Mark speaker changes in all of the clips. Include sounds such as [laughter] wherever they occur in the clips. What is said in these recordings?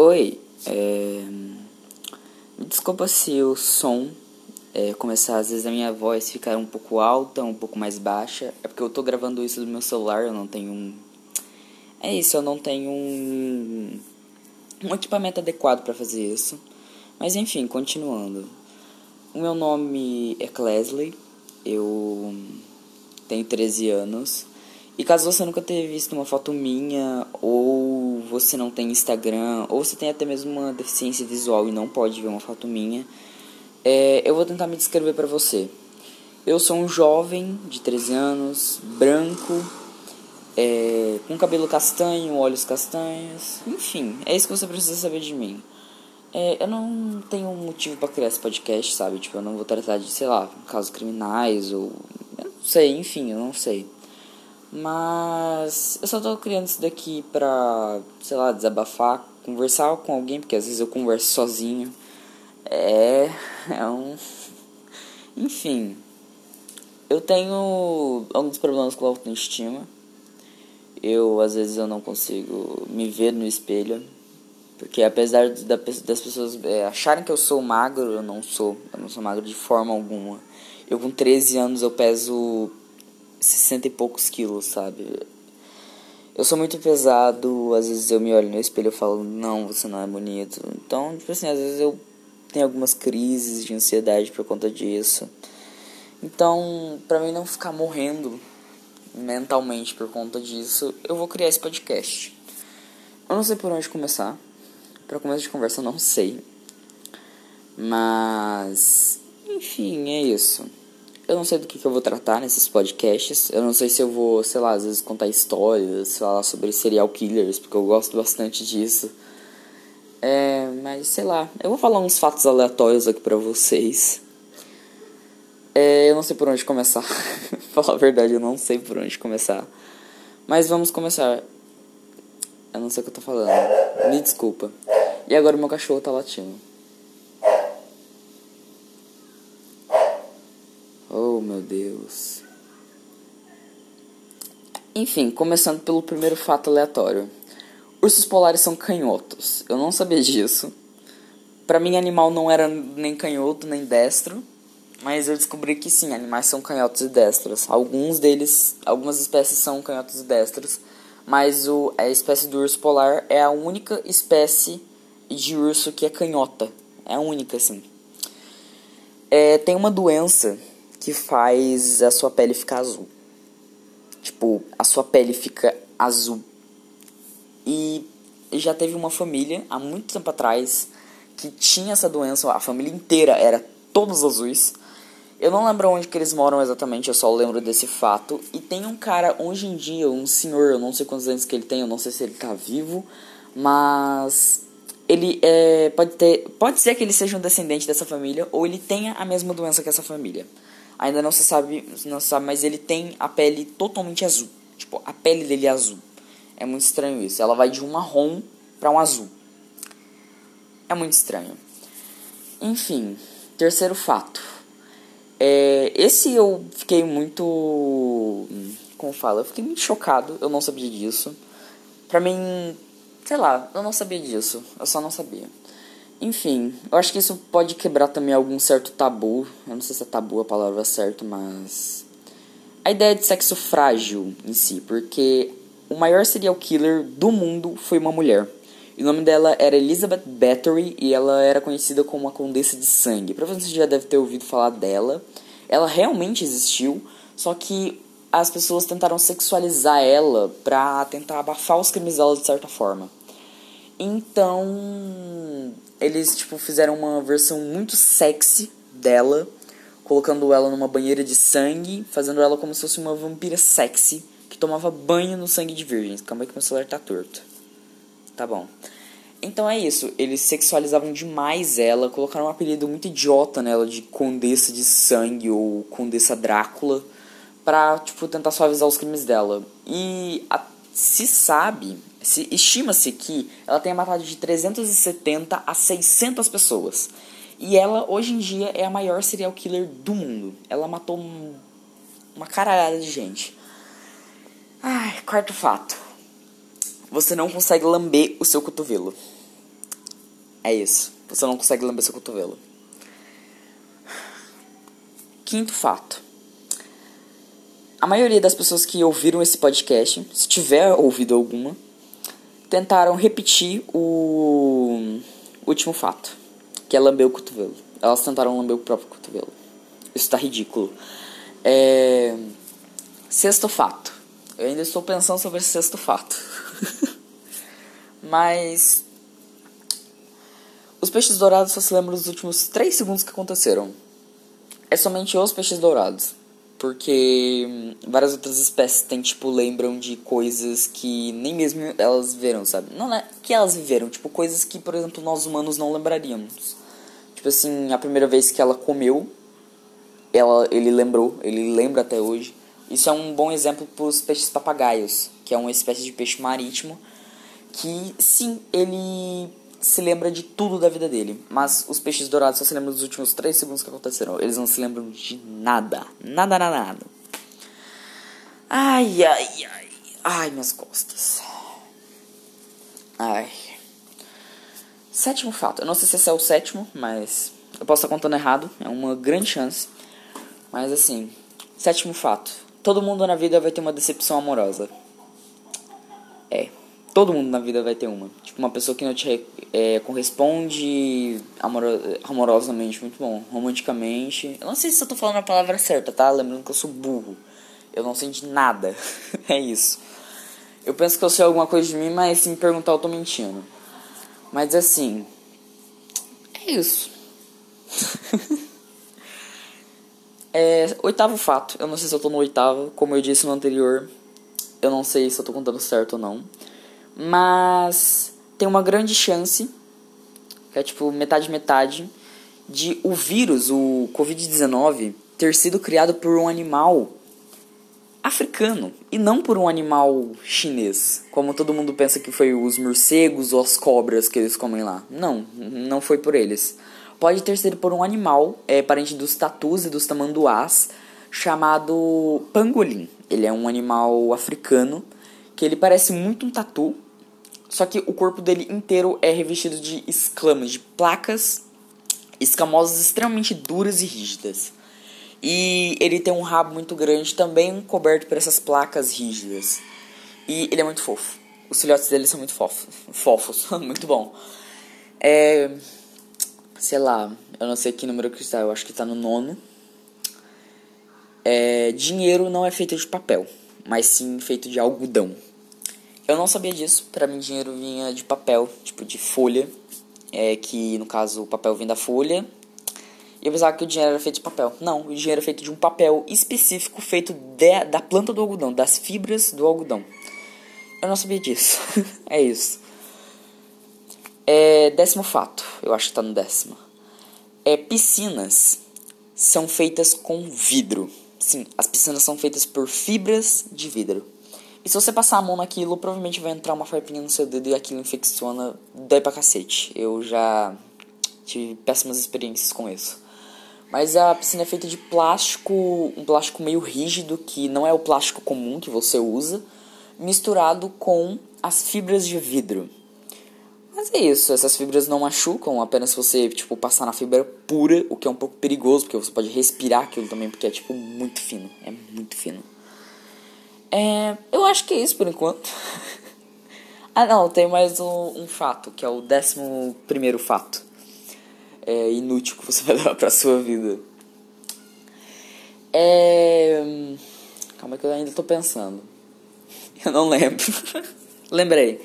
Speaker 1: Oi, é... me desculpa se o som é, começar, às vezes a minha voz ficar um pouco alta, um pouco mais baixa. É porque eu tô gravando isso do meu celular, eu não tenho um. É isso, eu não tenho um, um equipamento adequado para fazer isso. Mas enfim, continuando. O meu nome é Clesley, eu tenho 13 anos. E caso você nunca tenha visto uma foto minha, ou você não tem Instagram, ou você tem até mesmo uma deficiência visual e não pode ver uma foto minha, é, eu vou tentar me descrever para você. Eu sou um jovem de 13 anos, branco, é, com cabelo castanho, olhos castanhos, enfim, é isso que você precisa saber de mim. É, eu não tenho motivo para criar esse podcast, sabe? Tipo, eu não vou tratar de, sei lá, casos criminais ou. Eu não sei, enfim, eu não sei. Mas eu só tô criando isso daqui pra, sei lá, desabafar, conversar com alguém, porque às vezes eu converso sozinho. É. É um. Enfim. Eu tenho alguns problemas com a autoestima. Eu, às vezes, eu não consigo me ver no espelho. Porque apesar das pessoas é, acharem que eu sou magro, eu não sou. Eu não sou magro de forma alguma. Eu com 13 anos eu peso 60 e poucos quilos, sabe? Eu sou muito pesado, às vezes eu me olho no espelho e falo, não, você não é bonito. Então, tipo assim, às vezes eu tenho algumas crises de ansiedade por conta disso. Então, pra mim não ficar morrendo mentalmente por conta disso, eu vou criar esse podcast. Eu não sei por onde começar. Para começo de conversa, eu não sei. Mas, enfim, é isso. Eu não sei do que, que eu vou tratar nesses podcasts. Eu não sei se eu vou, sei lá, às vezes contar histórias, falar sobre serial killers, porque eu gosto bastante disso. É, mas sei lá, eu vou falar uns fatos aleatórios aqui pra vocês. É, eu não sei por onde começar. [laughs] falar a verdade, eu não sei por onde começar. Mas vamos começar. Eu não sei o que eu tô falando. Me desculpa. E agora meu cachorro tá latindo. Enfim, começando pelo primeiro fato aleatório. Ursos polares são canhotos. Eu não sabia disso. Para mim, animal não era nem canhoto nem destro, mas eu descobri que sim, animais são canhotos e destros. Alguns deles, algumas espécies são canhotos e destros, mas o, a espécie do urso polar é a única espécie de urso que é canhota. É a única, assim. É, tem uma doença que faz a sua pele ficar azul. Tipo, a sua pele fica azul. E já teve uma família, há muito tempo atrás, que tinha essa doença. A família inteira era todos azuis. Eu não lembro onde que eles moram exatamente, eu só lembro desse fato. E tem um cara, hoje em dia, um senhor, eu não sei quantos anos que ele tem, eu não sei se ele tá vivo, mas ele é, pode ter, pode ser que ele seja um descendente dessa família ou ele tenha a mesma doença que essa família. Ainda não se sabe, não se sabe, mas ele tem a pele totalmente azul. Tipo, a pele dele é azul. É muito estranho isso. Ela vai de um marrom para um azul. É muito estranho. Enfim, terceiro fato. É, esse eu fiquei muito. Como fala? Eu fiquei muito chocado. Eu não sabia disso. Pra mim, sei lá, eu não sabia disso. Eu só não sabia. Enfim, eu acho que isso pode quebrar também algum certo tabu. Eu não sei se é tabu a palavra certa, mas. A ideia de sexo frágil em si, porque o maior serial killer do mundo foi uma mulher. E o nome dela era Elizabeth Bathory e ela era conhecida como a Condessa de Sangue. Provavelmente você já deve ter ouvido falar dela. Ela realmente existiu, só que as pessoas tentaram sexualizar ela pra tentar abafar os crimes dela de certa forma. Então, eles tipo fizeram uma versão muito sexy dela, colocando ela numa banheira de sangue, fazendo ela como se fosse uma vampira sexy que tomava banho no sangue de virgens. Calma aí que meu celular tá torto. Tá bom. Então é isso, eles sexualizavam demais ela, colocaram um apelido muito idiota nela de Condessa de Sangue ou Condessa Drácula pra, tipo, tentar suavizar os crimes dela. E a, se sabe, estima-se que ela tenha matado de 370 a 600 pessoas. E ela, hoje em dia, é a maior serial killer do mundo. Ela matou um, uma caralhada de gente. Ai, quarto fato. Você não consegue lamber o seu cotovelo. É isso. Você não consegue lamber seu cotovelo. Quinto fato. A maioria das pessoas que ouviram esse podcast, se tiver ouvido alguma, tentaram repetir o último fato, que é lamber o cotovelo. Elas tentaram lamber o próprio cotovelo. Isso tá ridículo. É... Sexto fato. Eu ainda estou pensando sobre esse sexto fato. [laughs] Mas. Os peixes dourados só se lembram dos últimos 3 segundos que aconteceram. É somente os peixes dourados. Porque hum, várias outras espécies têm, tipo, lembram de coisas que nem mesmo elas viveram, sabe? Não é que elas viveram, tipo, coisas que, por exemplo, nós humanos não lembraríamos. Tipo assim, a primeira vez que ela comeu, ela, ele lembrou, ele lembra até hoje. Isso é um bom exemplo para os peixes papagaios, que é uma espécie de peixe marítimo que, sim, ele se lembra de tudo da vida dele. Mas os peixes dourados só se lembram dos últimos 3 segundos que aconteceram. Eles não se lembram de nada. Nada, nada, nada. Ai, ai, ai. Ai, minhas costas. Ai. Sétimo fato. Eu não sei se esse é o sétimo, mas eu posso estar contando errado. É uma grande chance. Mas assim, sétimo fato. Todo mundo na vida vai ter uma decepção amorosa. É. Todo mundo na vida vai ter uma. Tipo, uma pessoa que não te é, corresponde amoro amorosamente, muito bom. Romanticamente. Eu não sei se eu tô falando a palavra certa, tá? Lembrando que eu sou burro. Eu não sei de nada. [laughs] é isso. Eu penso que eu sei alguma coisa de mim, mas se me perguntar eu tô mentindo. Mas assim. É isso. [laughs] é, oitavo fato. Eu não sei se eu tô no oitavo. Como eu disse no anterior, eu não sei se eu tô contando certo ou não. Mas tem uma grande chance, que é tipo metade metade, de o vírus, o Covid-19, ter sido criado por um animal africano e não por um animal chinês, como todo mundo pensa que foi os morcegos ou as cobras que eles comem lá. Não, não foi por eles. Pode ter sido por um animal, é parente dos tatus e dos tamanduás, chamado pangolim. Ele é um animal africano que ele parece muito um tatu, só que o corpo dele inteiro é revestido de escamas, de placas escamosas extremamente duras e rígidas. E ele tem um rabo muito grande, também coberto por essas placas rígidas. E ele é muito fofo. Os filhotes dele são muito fofos. Fofos, [laughs] muito bom. É. Sei lá, eu não sei que número que está, eu acho que está no nono. É, dinheiro não é feito de papel, mas sim feito de algodão. Eu não sabia disso, para mim dinheiro vinha de papel, tipo de folha, é que no caso o papel vem da folha. E eu pensava que o dinheiro era feito de papel. Não, o dinheiro é feito de um papel específico feito de, da planta do algodão, das fibras do algodão. Eu não sabia disso. [laughs] é isso. É, décimo fato, eu acho que tá no décimo. É, piscinas são feitas com vidro. Sim, as piscinas são feitas por fibras de vidro. E se você passar a mão naquilo, provavelmente vai entrar uma farpinha no seu dedo e aquilo infecciona, dói pra cacete. Eu já tive péssimas experiências com isso. Mas a piscina é feita de plástico, um plástico meio rígido, que não é o plástico comum que você usa, misturado com as fibras de vidro. Mas é isso, essas fibras não machucam, apenas se você, tipo, passar na fibra pura, o que é um pouco perigoso, porque você pode respirar aquilo também, porque é, tipo, muito fino. É muito fino. É, eu acho que é isso por enquanto. ah, não, tem mais um, um, fato, que é o décimo primeiro fato. É inútil que você [laughs] vai levar pra sua vida. É. Calma que eu ainda tô pensando. [laughs] Eu não lembro. [laughs] Lembrei.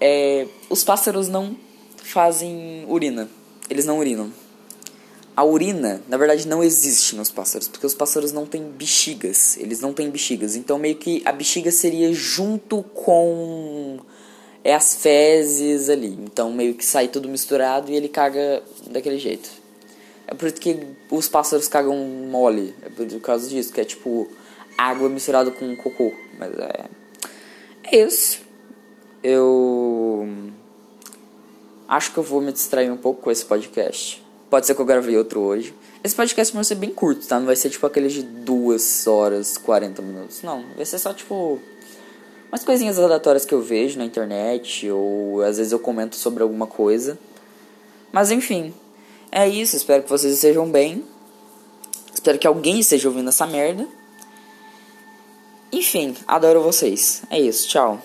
Speaker 1: É, os pássaros não fazem urina. Eles não urinam. A urina, na verdade, não existe nos pássaros, porque os pássaros não têm bexigas. Eles não têm bexigas. Então, meio que a bexiga seria junto com é as fezes ali. Então, meio que sai tudo misturado e ele caga daquele jeito. É por isso que os pássaros cagam mole. É por causa disso, que é tipo água misturada com cocô. Mas é. É isso. Eu. Acho que eu vou me distrair um pouco com esse podcast. Pode ser que eu gravei outro hoje. Esse podcast vai ser bem curto, tá? Não vai ser tipo aqueles de 2 horas, 40 minutos. Não, vai ser só tipo. Umas coisinhas aleatórias que eu vejo na internet, ou às vezes eu comento sobre alguma coisa. Mas enfim, é isso. Espero que vocês estejam bem. Espero que alguém esteja ouvindo essa merda. Enfim, adoro vocês. É isso, tchau.